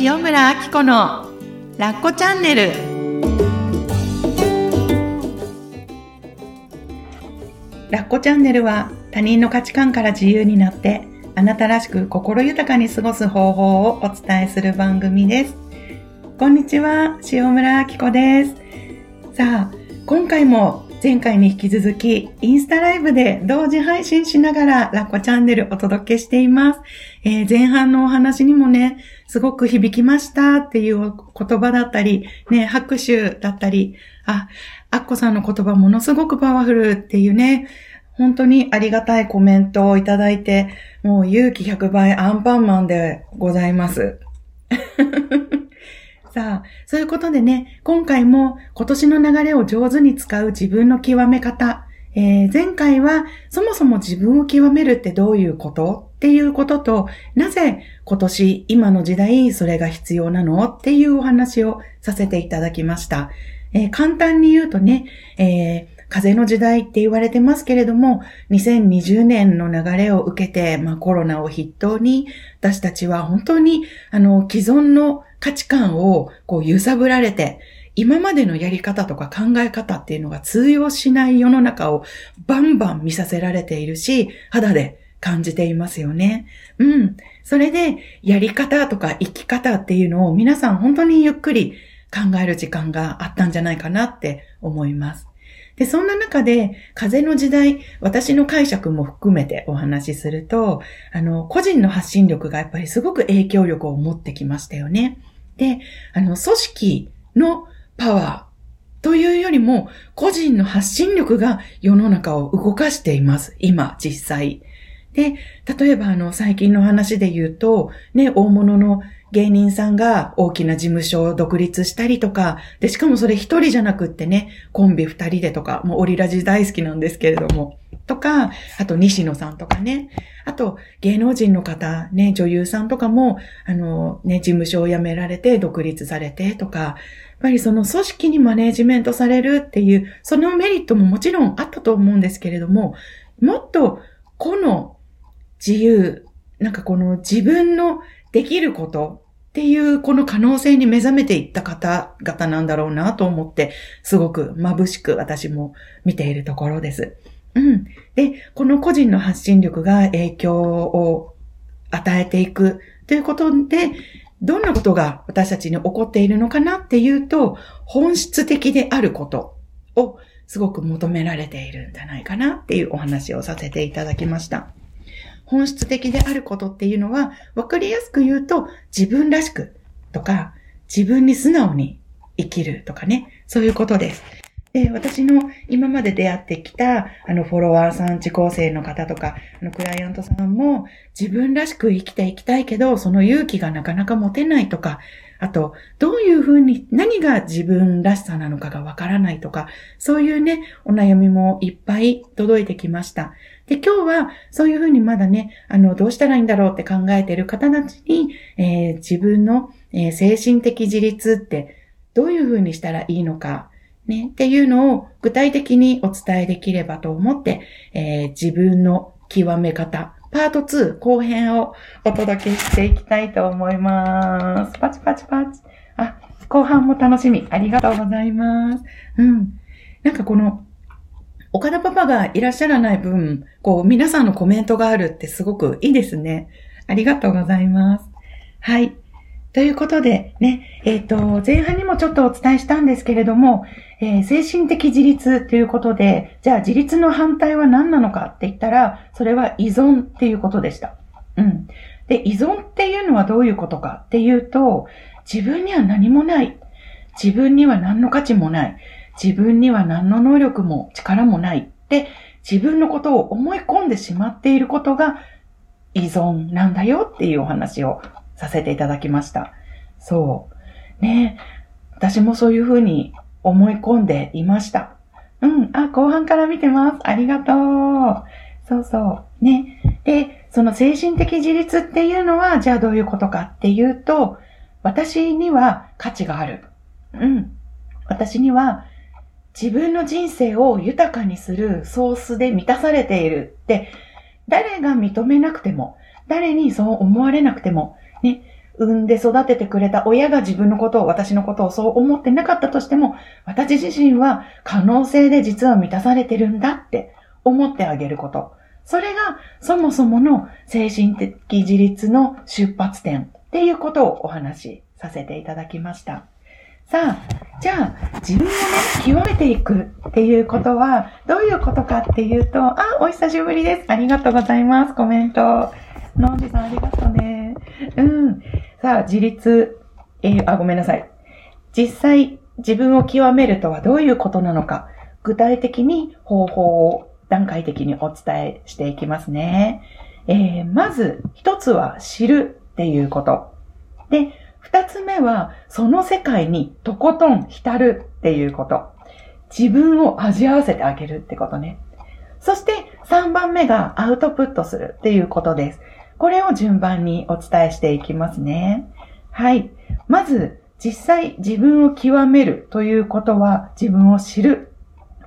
塩村あき子のラッコチャンネル。ラッコチャンネルは他人の価値観から自由になってあなたらしく心豊かに過ごす方法をお伝えする番組です。こんにちは塩村あき子です。さあ今回も前回に引き続き、インスタライブで同時配信しながらラッコチャンネルお届けしています。えー、前半のお話にもね、すごく響きましたっていう言葉だったり、ね、拍手だったり、あ、アッコさんの言葉ものすごくパワフルっていうね、本当にありがたいコメントをいただいて、もう勇気100倍アンパンマンでございます。さあ、そういうことでね、今回も今年の流れを上手に使う自分の極め方、えー、前回はそもそも自分を極めるってどういうこと？っていうことと、なぜ今年、今の時代それが必要なの？っていうお話をさせていただきました。えー、簡単に言うとね、えー風の時代って言われてますけれども、2020年の流れを受けて、まあコロナを筆頭に、私たちは本当に、あの、既存の価値観をこう揺さぶられて、今までのやり方とか考え方っていうのが通用しない世の中をバンバン見させられているし、肌で感じていますよね。うん。それで、やり方とか生き方っていうのを皆さん本当にゆっくり考える時間があったんじゃないかなって思います。で、そんな中で、風の時代、私の解釈も含めてお話しすると、あの、個人の発信力がやっぱりすごく影響力を持ってきましたよね。で、あの、組織のパワーというよりも、個人の発信力が世の中を動かしています。今、実際。で、例えばあの、最近の話で言うと、ね、大物の芸人さんが大きな事務所を独立したりとか、で、しかもそれ一人じゃなくってね、コンビ二人でとか、もうオリラジ大好きなんですけれども、とか、あと西野さんとかね、あと芸能人の方、ね、女優さんとかも、あの、ね、事務所を辞められて独立されてとか、やっぱりその組織にマネージメントされるっていう、そのメリットももちろんあったと思うんですけれども、もっと個の自由、なんかこの自分のできることっていうこの可能性に目覚めていった方々なんだろうなと思って、すごく眩しく私も見ているところです。うん。で、この個人の発信力が影響を与えていくということで、どんなことが私たちに起こっているのかなっていうと、本質的であることをすごく求められているんじゃないかなっていうお話をさせていただきました。本質的であることっていうのは、わかりやすく言うと、自分らしくとか、自分に素直に生きるとかね、そういうことです。で、私の今まで出会ってきた、あの、フォロワーさん、自校生の方とか、あの、クライアントさんも、自分らしく生きていきたいけど、その勇気がなかなか持てないとか、あと、どういうふうに、何が自分らしさなのかがわからないとか、そういうね、お悩みもいっぱい届いてきました。で、今日はそういうふうにまだね、あの、どうしたらいいんだろうって考えている方たちに、えー、自分の、えー、精神的自立ってどういうふうにしたらいいのか、ね、っていうのを具体的にお伝えできればと思って、えー、自分の極め方、パート2後編をお届けしていきたいと思います。パチパチパチ。あ、後半も楽しみ。ありがとうございます。うん。なんかこの岡田パパがいらっしゃらない分、こう、皆さんのコメントがあるってすごくいいですね。ありがとうございます。はい。ということで、ね、えっ、ー、と、前半にもちょっとお伝えしたんですけれども、えー、精神的自立ということで、じゃあ自立の反対は何なのかって言ったら、それは依存っていうことでした。うん。で、依存っていうのはどういうことかっていうと、自分には何もない。自分には何の価値もない。自分には何の能力も力もないって自分のことを思い込んでしまっていることが依存なんだよっていうお話をさせていただきました。そう。ね私もそういうふうに思い込んでいました。うん。あ、後半から見てます。ありがとう。そうそう。ね。で、その精神的自立っていうのは、じゃあどういうことかっていうと、私には価値がある。うん。私には自分の人生を豊かにするソースで満たされているって、誰が認めなくても、誰にそう思われなくても、ね、産んで育ててくれた親が自分のことを、私のことをそう思ってなかったとしても、私自身は可能性で実は満たされてるんだって思ってあげること。それがそもそもの精神的自立の出発点っていうことをお話しさせていただきました。さあ、じゃあ、自分をね、極めていくっていうことは、どういうことかっていうと、あ、お久しぶりです。ありがとうございます。コメント。のんじさんありがとうね。うん。さあ、自立、えー、あ、ごめんなさい。実際、自分を極めるとはどういうことなのか、具体的に方法を段階的にお伝えしていきますね。えー、まず、一つは知るっていうこと。で、二つ目は、その世界にとことん浸るっていうこと。自分を味合わせてあげるってことね。そして三番目がアウトプットするっていうことです。これを順番にお伝えしていきますね。はい。まず、実際自分を極めるということは自分を知る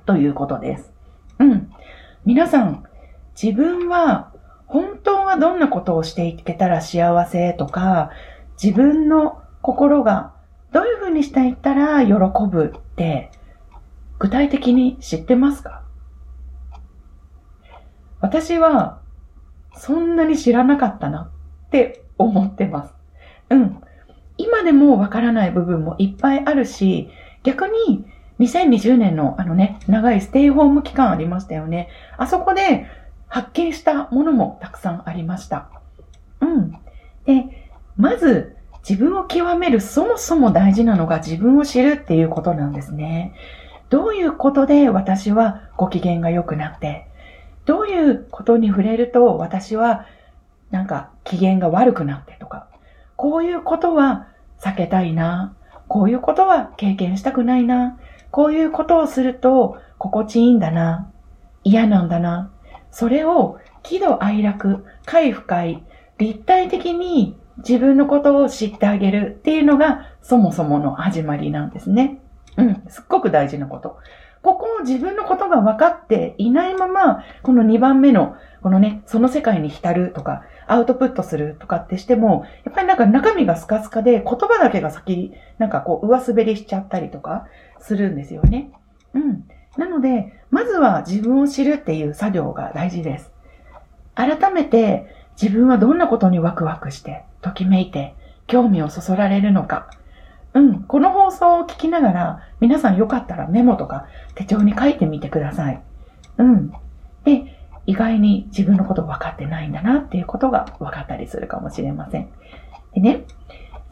ということです。うん。皆さん、自分は本当はどんなことをしていけたら幸せとか、自分の心がどういうふうにしていったら喜ぶって具体的に知ってますか？私はそんなに知らなかったなって思ってます。うん。今でもわからない部分もいっぱいあるし、逆に2020年のあのね、長いステイホーム期間ありましたよね。あそこで発見したものもたくさんありました。うん。で、まず自分を極めるそもそも大事なのが自分を知るっていうことなんですね。どういうことで私はご機嫌が良くなって、どういうことに触れると私はなんか機嫌が悪くなってとか、こういうことは避けたいな、こういうことは経験したくないな、こういうことをすると心地いいんだな、嫌なんだな、それを喜怒哀楽、快不快、立体的に自分のことを知ってあげるっていうのがそもそもの始まりなんですね。うん、すっごく大事なこと。ここを自分のことが分かっていないまま、この2番目の、このね、その世界に浸るとか、アウトプットするとかってしても、やっぱりなんか中身がスカスカで、言葉だけが先、なんかこう、上滑りしちゃったりとかするんですよね。うん。なので、まずは自分を知るっていう作業が大事です。改めて、自分はどんなことにワクワクして、ときめいて、興味をそそられるのか、うん。この放送を聞きながら、皆さんよかったらメモとか手帳に書いてみてください。うん。で、意外に自分のこと分かってないんだなっていうことが分かったりするかもしれません。でね、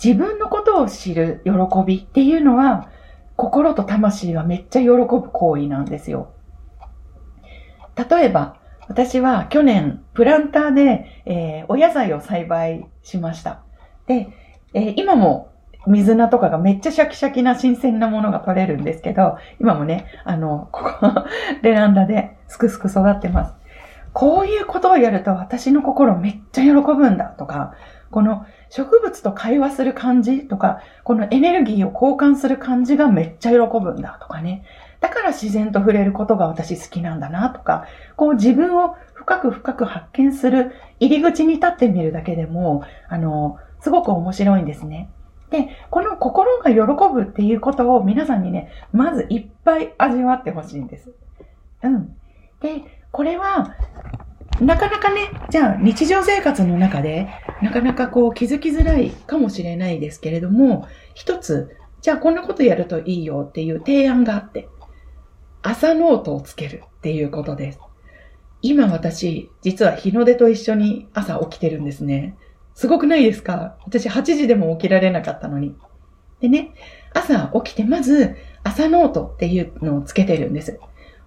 自分のことを知る喜びっていうのは、心と魂がめっちゃ喜ぶ行為なんですよ。例えば、私は去年、プランターで、えー、お野菜を栽培しました。で、えー、今も水菜とかがめっちゃシャキシャキな新鮮なものが取れるんですけど、今もね、あの、ここ、ベランダですくすく育ってます。こういうことをやると私の心めっちゃ喜ぶんだとか、この植物と会話する感じとか、このエネルギーを交換する感じがめっちゃ喜ぶんだとかね。だから自然と触れることが私好きなんだなとか、こう自分を深く深く発見する入り口に立ってみるだけでも、あの、すごく面白いんですね。で、この心が喜ぶっていうことを皆さんにね、まずいっぱい味わってほしいんです。うん。で、これは、なかなかね、じゃあ日常生活の中で、なかなかこう気づきづらいかもしれないですけれども、一つ、じゃあこんなことやるといいよっていう提案があって、朝ノートをつけるっていうことです。今私、実は日の出と一緒に朝起きてるんですね。すごくないですか？私8時でも起きられなかったのに。でね、朝起きてまず朝ノートっていうのをつけてるんです。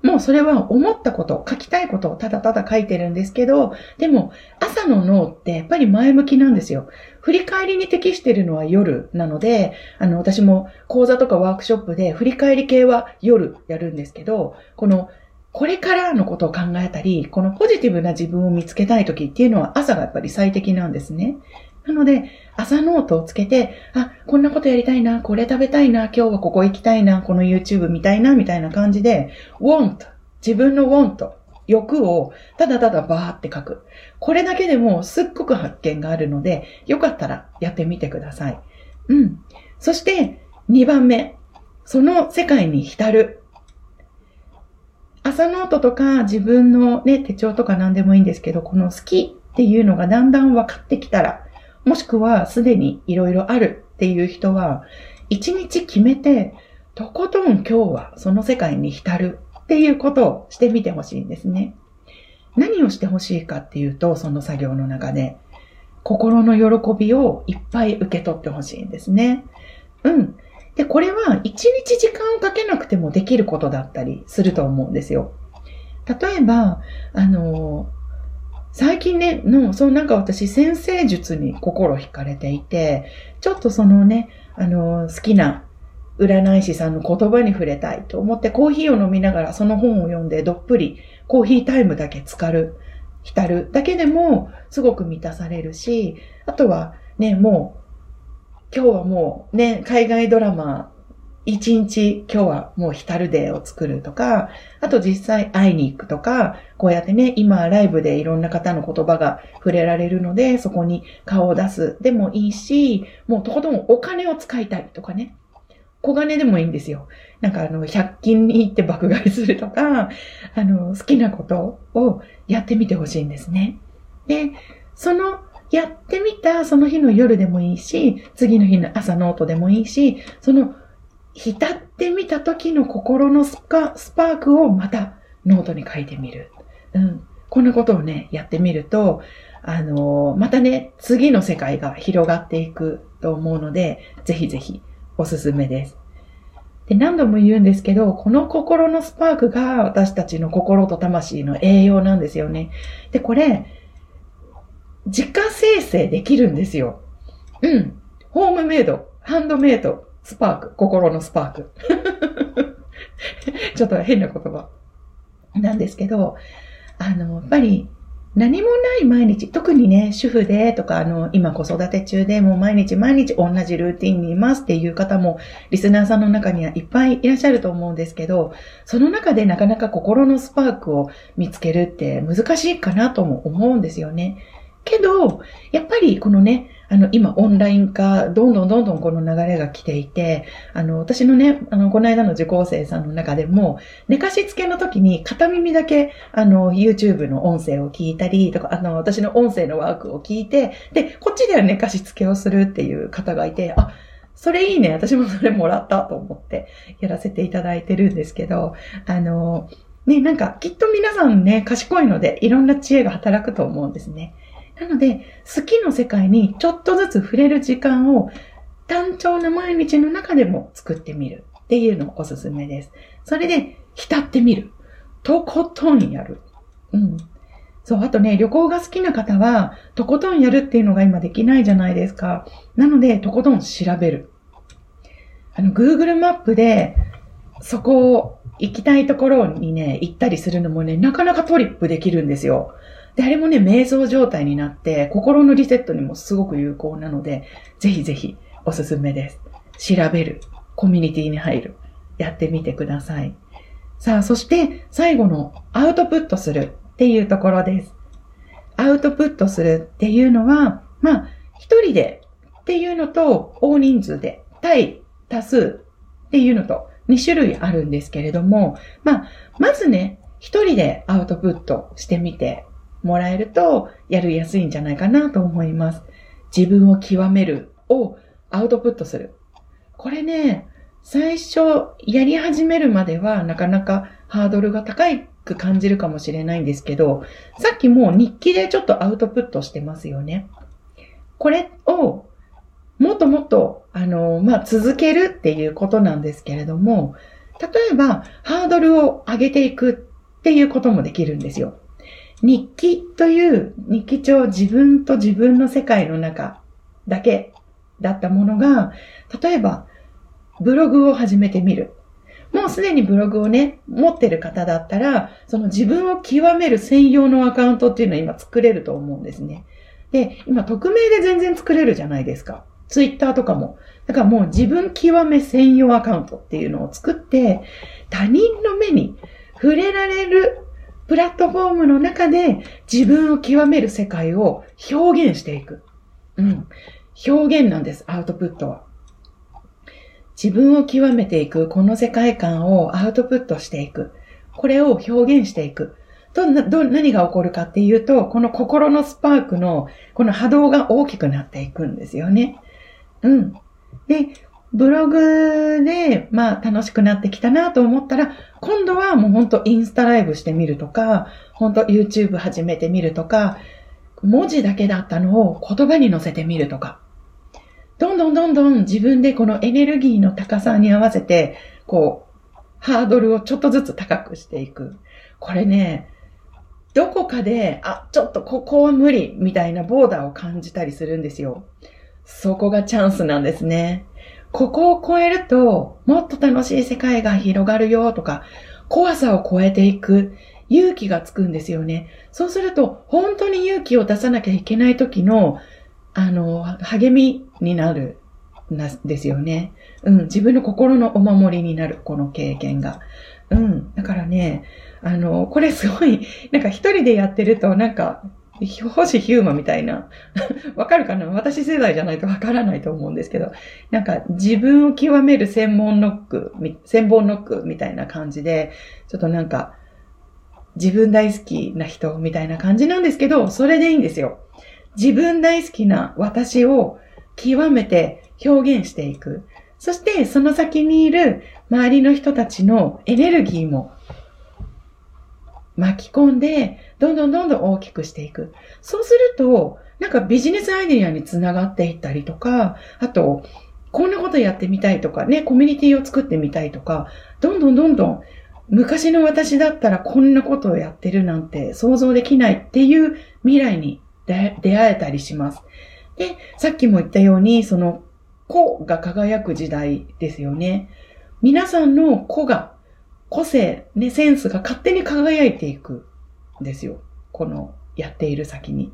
もうそれは思ったこと、書きたいことをただただ書いてるんですけど、でも朝の脳ってやっぱり前向きなんですよ。振り返りに適してるのは夜なので、あの私も講座とかワークショップで振り返り系は夜やるんですけど、このこれからのことを考えたり、このポジティブな自分を見つけたい時っていうのは朝がやっぱり最適なんですね。なので、朝ノートをつけて、あ、こんなことやりたいな、これ食べたいな、今日はここ行きたいな、この YouTube 見たいな、みたいな感じで、want、自分の want、欲をただただバーって書く。これだけでもすっごく発見があるので、よかったらやってみてください。うん。そして2番目。その世界に浸る。朝ノートとか自分のね、手帳とか何でもいいんですけど、この好きっていうのがだんだん分かってきたら、もしくはすでにいろいろあるっていう人は、一日決めて、とことん今日はその世界に浸るっていうことをしてみてほしいんですね。何をしてほしいかっていうと、その作業の中で、心の喜びをいっぱい受け取ってほしいんですね。うん。で、これは一日時間をかけなくてもできることだったりすると思うんですよ。例えば、あの、最近ね、の、そのなんか私先生術に心惹かれていて、ちょっとそのね、あの、好きな占い師さんの言葉に触れたいと思ってコーヒーを飲みながらその本を読んでどっぷりコーヒータイムだけ浸かる、浸るだけでもすごく満たされるし、あとはね、もう今日はもうね、海外ドラマ一日今日はもう浸るデーを作るとか、あと実際会いに行くとか、こうやってね、今ライブでいろんな方の言葉が触れられるので、そこに顔を出すでもいいし、もうとことんお金を使いたいとかね。小金でもいいんですよ。なんかあの、100均に行って爆買いするとか、あの、好きなことをやってみてほしいんですね。で、そのやってみたその日の夜でもいいし、次の日の朝ノートでもいいし、その浸ってみた時の心のスパスパークをまたノートに書いてみる。うん。こんなことをね、やってみると、あのー、またね、次の世界が広がっていくと思うので、ぜひぜひおすすめです。で、何度も言うんですけど、この心のスパークが私たちの心と魂の栄養なんですよね。で、これ、自家生成できるんですよ。うん。ホームメイド、ハンドメイド、スパーク、心のスパーク。ちょっと変な言葉なんですけど、あの、やっぱり何もない毎日、特にね、主婦でとか、あの、今子育て中でもう毎日毎日同じルーティンにいますっていう方も、リスナーさんの中にはいっぱいいらっしゃると思うんですけど、その中でなかなか心のスパークを見つけるって難しいかなとも思うんですよね。けど、やっぱりこのね、あの、今オンライン化、どんどんどんどんこの流れが来ていて、あの、私のね、あの、この間の受講生さんの中でも、寝かしつけの時に片耳だけ、あの、YouTube の音声を聞いたりとか、あの、私の音声のワークを聞いて、で、こっちでは寝かしつけをするっていう方がいて、あ、それいいね。私もそれもらったと思ってやらせていただいてるんですけど、あの、ね、なんかきっと皆さんね、賢いのでいろんな知恵が働くと思うんですね。なので、好きの世界にちょっとずつ触れる時間を単調な毎日の中でも作ってみるっていうのおすすめです。それで、浸ってみる。とことんやる。うん。そう、あとね、旅行が好きな方は、とことんやるっていうのが今できないじゃないですか。なので、とことん調べる。あの、Google マップで、そこを行きたいところにね、行ったりするのもね、なかなかトリップできるんですよ。で、あれもね、瞑想状態になって、心のリセットにもすごく有効なので、ぜひぜひおすすめです。調べる。コミュニティに入る。やってみてください。さあ、そして最後のアウトプットするっていうところです。アウトプットするっていうのは、まあ、一人でっていうのと、大人数で、対多数っていうのと、2種類あるんですけれども、まあ、まずね、一人でアウトプットしてみてもらえるとやりやすいんじゃないかなと思います。自分を極めるをアウトプットする。これね、最初やり始めるまではなかなかハードルが高く感じるかもしれないんですけど、さっきもう日記でちょっとアウトプットしてますよね。これをもっともっと、あの、まあ、続けるっていうことなんですけれども、例えば、ハードルを上げていくっていうこともできるんですよ。日記という日記帳自分と自分の世界の中だけだったものが、例えばブログを始めてみる。もうすでにブログをね、持ってる方だったら、その自分を極める専用のアカウントっていうのは今作れると思うんですね。で、今匿名で全然作れるじゃないですか。ツイッターとかも。だからもう自分極め専用アカウントっていうのを作って、他人の目に触れられるプラットフォームの中で自分を極める世界を表現していく。うん。表現なんです、アウトプットは。自分を極めていく、この世界観をアウトプットしていく。これを表現していく。どんな、ど、何が起こるかっていうと、この心のスパークの、この波動が大きくなっていくんですよね。うん。で、ブログで、まあ楽しくなってきたなと思ったら、今度はもうほんとインスタライブしてみるとか、ほんと YouTube 始めてみるとか、文字だけだったのを言葉に乗せてみるとか。どんどんどんどん自分でこのエネルギーの高さに合わせて、こう、ハードルをちょっとずつ高くしていく。これね、どこかで、あ、ちょっとここは無理みたいなボーダーを感じたりするんですよ。そこがチャンスなんですね。ここを超えると、もっと楽しい世界が広がるよとか、怖さを超えていく勇気がつくんですよね。そうすると、本当に勇気を出さなきゃいけない時の、あの、励みになるんですよね。うん、自分の心のお守りになる、この経験が。うん、だからね、あの、これすごい、なんか一人でやってると、なんか、星ヒューマみたいな。わかるかな？私世代じゃないとわからないと思うんですけど、なんか自分を極める専門ノック、専門ノックみたいな感じで、ちょっとなんか、自分大好きな人みたいな感じなんですけど、それでいいんですよ。自分大好きな私を極めて表現していく。そしてその先にいる周りの人たちのエネルギーも巻き込んで、どんどんどんどん大きくしていく。そうすると、なんかビジネスアイデアにつながっていったりとか、あと、こんなことやってみたいとかね、コミュニティを作ってみたいとか、どんどんどんどん昔の私だったらこんなことをやってるなんて想像できないっていう未来に出会えたりします。で、さっきも言ったように、その子が輝く時代ですよね。皆さんの子が個性、ね、センスが勝手に輝いていくんですよ。このやっている先に。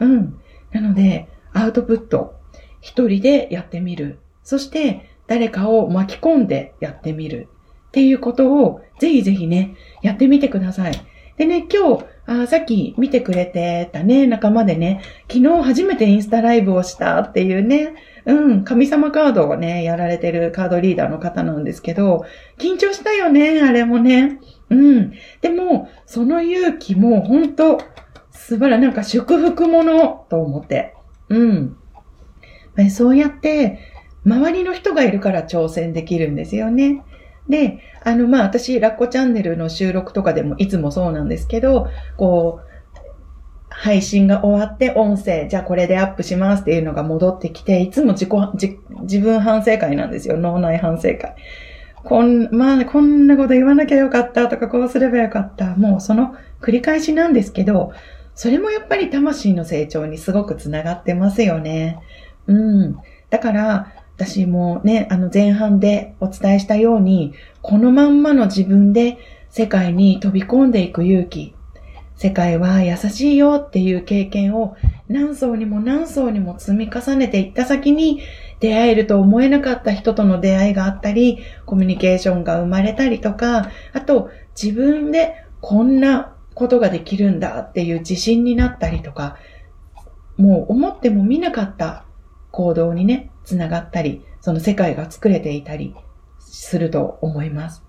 うん。なので、アウトプット、一人でやってみる。そして、誰かを巻き込んでやってみる。っていうことを、ぜひぜひね、やってみてください。でね、今日、あさっき見てくれてたね、仲間でね、昨日初めてインスタライブをしたっていうね、うん、神様カードをね、やられてるカードリーダーの方なんですけど、緊張したよね、あれもね。うん。でも、その勇気も本当素晴らなんか祝福ものと思って。うん。そうやって、周りの人がいるから挑戦できるんですよね。で、あの、まあ、私、ラッコチャンネルの収録とかでもいつもそうなんですけど、こう、配信が終わって音声、じゃあこれでアップしますっていうのが戻ってきて、いつも自己、自分反省会なんですよ。脳内反省会。こん、まあ、こんなこと言わなきゃよかったとか、こうすればよかった。もうその繰り返しなんですけど、それもやっぱり魂の成長にすごくつながってますよね。うん。だから、私もね、あの前半でお伝えしたように、このまんまの自分で世界に飛び込んでいく勇気。世界は優しいよっていう経験を何層にも何層にも積み重ねていった先に出会えると思えなかった人との出会いがあったり、コミュニケーションが生まれたりとか、あと自分でこんなことができるんだっていう自信になったりとか、もう思っても見なかった行動にね、つながったり、その世界が作れていたりすると思います。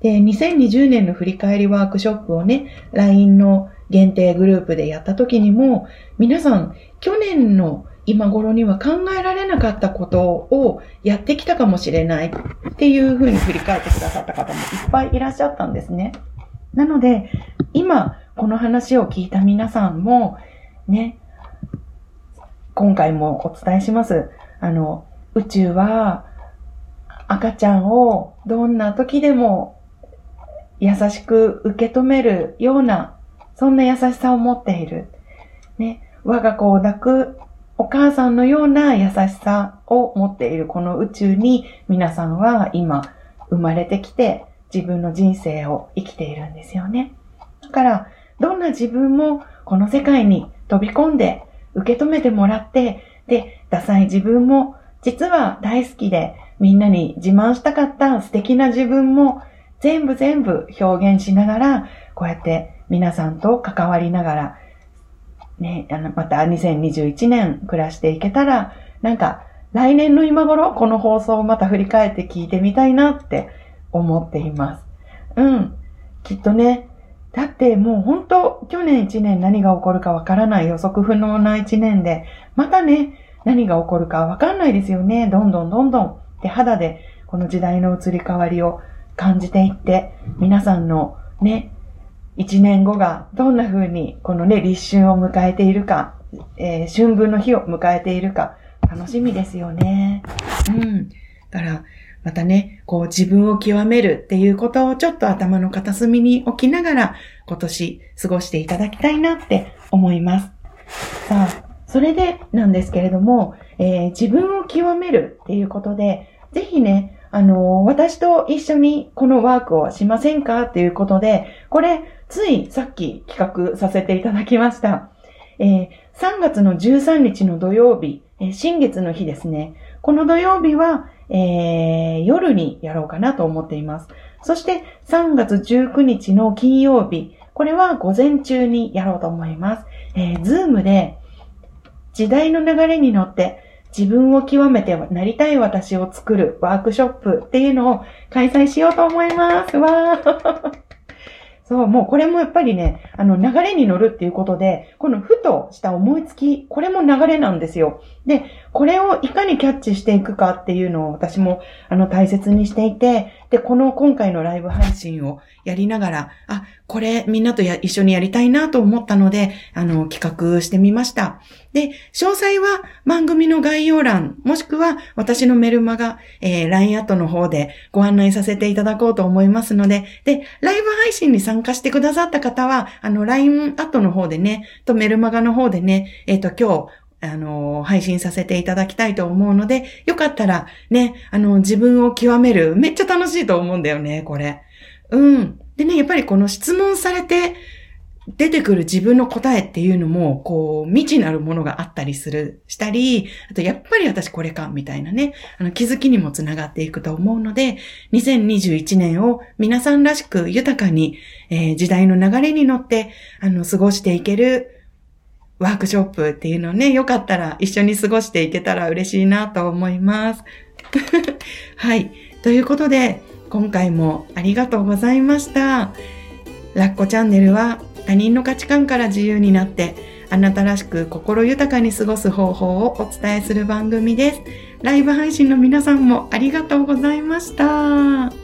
で、2020年の振り返りワークショップをね、LINE の限定グループでやった時にも、皆さん、去年の今頃には考えられなかったことをやってきたかもしれないっていうふうに振り返ってくださった方もいっぱいいらっしゃったんですね。なので、今、この話を聞いた皆さんも、ね、今回もお伝えします。あの、宇宙は赤ちゃんをどんな時でも優しく受け止めるような、そんな優しさを持っている。ね、我が子を抱くお母さんのような優しさを持っているこの宇宙に皆さんは今生まれてきて自分の人生を生きているんですよね。だから、どんな自分もこの世界に飛び込んで受け止めてもらって、で、ダサい自分も実は大好きでみんなに自慢したかった素敵な自分も全部全部表現しながら、こうやって皆さんと関わりながら、ね、あの、また2021年暮らしていけたら、なんか、来年の今頃、この放送をまた振り返って聞いてみたいなって思っています。うん。きっとね、だってもう本当、去年1年何が起こるかわからない予測不能な1年で、またね、何が起こるかわかんないですよね。どんどんどんどん。で、肌でこの時代の移り変わりを感じていって、皆さんのね、1年後がどんな風にこのね、立春を迎えているか、えー、春分の日を迎えているか、楽しみですよね。うん。だから、またね、こう自分を極めるっていうことをちょっと頭の片隅に置きながら今年過ごしていただきたいなって思います。さあ、それでなんですけれども、えー、自分を極めるっていうことで、ぜひね、あの、私と一緒にこのワークをしませんかっていうことで、これ、ついさっき企画させていただきました。えー、3月の13日の土曜日、えー、新月の日ですね。この土曜日は、えー、夜にやろうかなと思っています。そして3月19日の金曜日、これは午前中にやろうと思います。えー、ズームで時代の流れに乗って自分を極めてなりたい私を作るワークショップっていうのを開催しようと思います。わーそう、もうこれもやっぱりね、あの流れに乗るっていうことで、このふとした思いつき、これも流れなんですよ。で、これをいかにキャッチしていくかっていうのを私もあの大切にしていて、で、この今回のライブ配信をやりながら、あ、これみんなとや一緒にやりたいなと思ったので、あの、企画してみました。で、詳細は番組の概要欄、もしくは私のメルマガ、えー、LINE アットの方でご案内させていただこうと思いますので、で、ライブ配信に参加してくださった方は、あの、LINE アットの方でね、とメルマガの方でね、えっ、ー、と、今日、あの、配信させていただきたいと思うので、よかったらね、あの、自分を極める、めっちゃ楽しいと思うんだよね、これ。うん。でね、やっぱりこの質問されて、出てくる自分の答えっていうのも、こう、未知なるものがあったりする、したり、あと、やっぱり私これか、みたいなね、あの、気づきにもつながっていくと思うので、2021年を皆さんらしく豊かに、えー、時代の流れに乗って、あの、過ごしていける、ワークショップっていうのね、よかったら一緒に過ごしていけたら嬉しいなと思います。はい。ということで、今回もありがとうございました。ラッコチャンネルは他人の価値観から自由になってあなたらしく心豊かに過ごす方法をお伝えする番組です。ライブ配信の皆さんもありがとうございました。